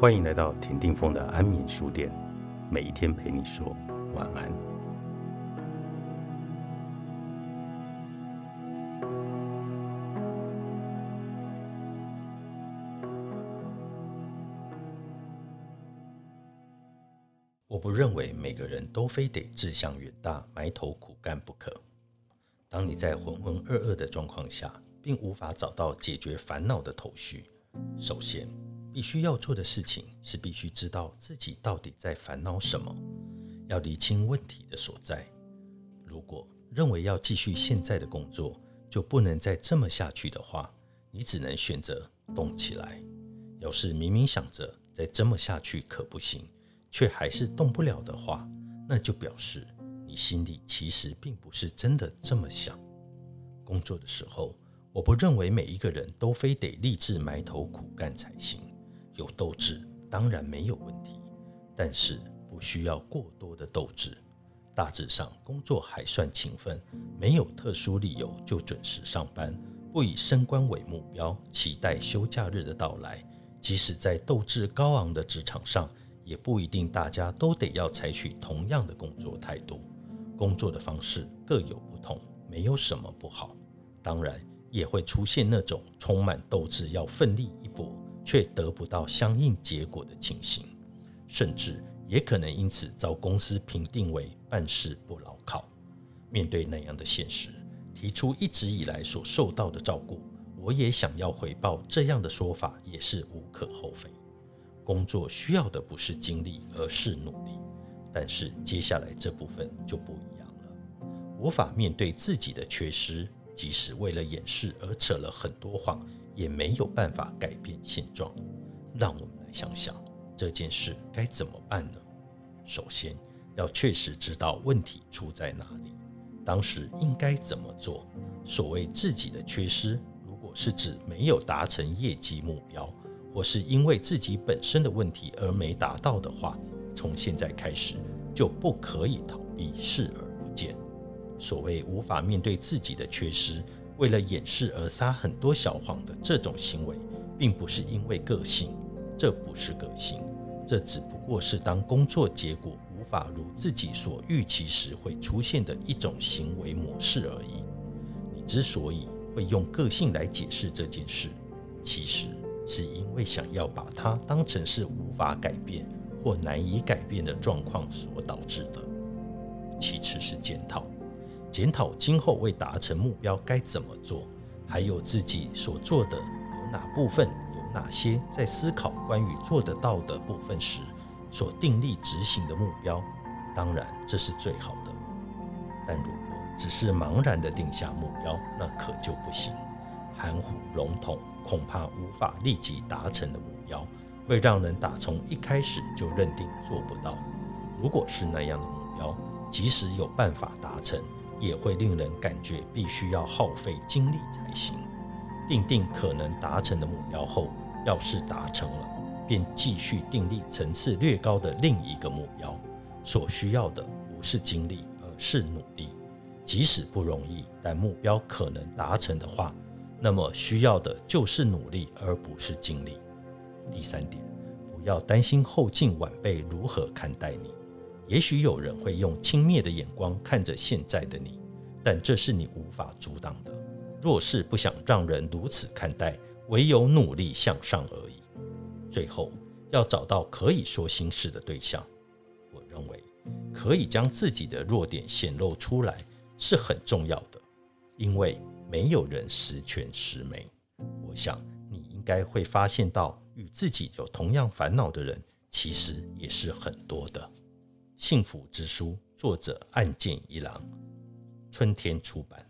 欢迎来到田定峰的安眠书店，每一天陪你说晚安。我不认为每个人都非得志向远大、埋头苦干不可。当你在浑浑噩噩的状况下，并无法找到解决烦恼的头绪，首先必须要做的事情是必须知道自己到底在烦恼什么，要理清问题的所在。如果认为要继续现在的工作就不能再这么下去的话，你只能选择动起来。要是明明想着再这么下去可不行，却还是动不了的话，那就表示你心里其实并不是真的这么想。工作的时候。我不认为每一个人都非得立志埋头苦干才行，有斗志当然没有问题，但是不需要过多的斗志。大致上工作还算勤奋，没有特殊理由就准时上班，不以升官为目标，期待休假日的到来。即使在斗志高昂的职场上，也不一定大家都得要采取同样的工作态度。工作的方式各有不同，没有什么不好。当然。也会出现那种充满斗志要奋力一搏，却得不到相应结果的情形，甚至也可能因此遭公司评定为办事不牢靠。面对那样的现实，提出一直以来所受到的照顾，我也想要回报，这样的说法也是无可厚非。工作需要的不是精力，而是努力。但是接下来这部分就不一样了，无法面对自己的缺失。即使为了掩饰而扯了很多谎，也没有办法改变现状。让我们来想想这件事该怎么办呢？首先，要确实知道问题出在哪里，当时应该怎么做。所谓自己的缺失，如果是指没有达成业绩目标，或是因为自己本身的问题而没达到的话，从现在开始就不可以逃避，视而不见。所谓无法面对自己的缺失，为了掩饰而撒很多小谎的这种行为，并不是因为个性，这不是个性，这只不过是当工作结果无法如自己所预期时会出现的一种行为模式而已。你之所以会用个性来解释这件事，其实是因为想要把它当成是无法改变或难以改变的状况所导致的。其次是检讨。检讨今后为达成目标该怎么做，还有自己所做的有哪部分，有哪些在思考关于做得到的部分时所订立执行的目标。当然，这是最好的。但如果只是茫然的定下目标，那可就不行。含糊笼统，恐怕无法立即达成的目标，会让人打从一开始就认定做不到。如果是那样的目标，即使有办法达成，也会令人感觉必须要耗费精力才行。定定可能达成的目标后，要是达成了，便继续订立层次略高的另一个目标。所需要的不是精力，而是努力。即使不容易，但目标可能达成的话，那么需要的就是努力，而不是精力。第三点，不要担心后进晚辈如何看待你。也许有人会用轻蔑的眼光看着现在的你，但这是你无法阻挡的。若是不想让人如此看待，唯有努力向上而已。最后，要找到可以说心事的对象。我认为，可以将自己的弱点显露出来是很重要的，因为没有人十全十美。我想你应该会发现到，与自己有同样烦恼的人，其实也是很多的。幸福之书，作者岸见一郎，春天出版。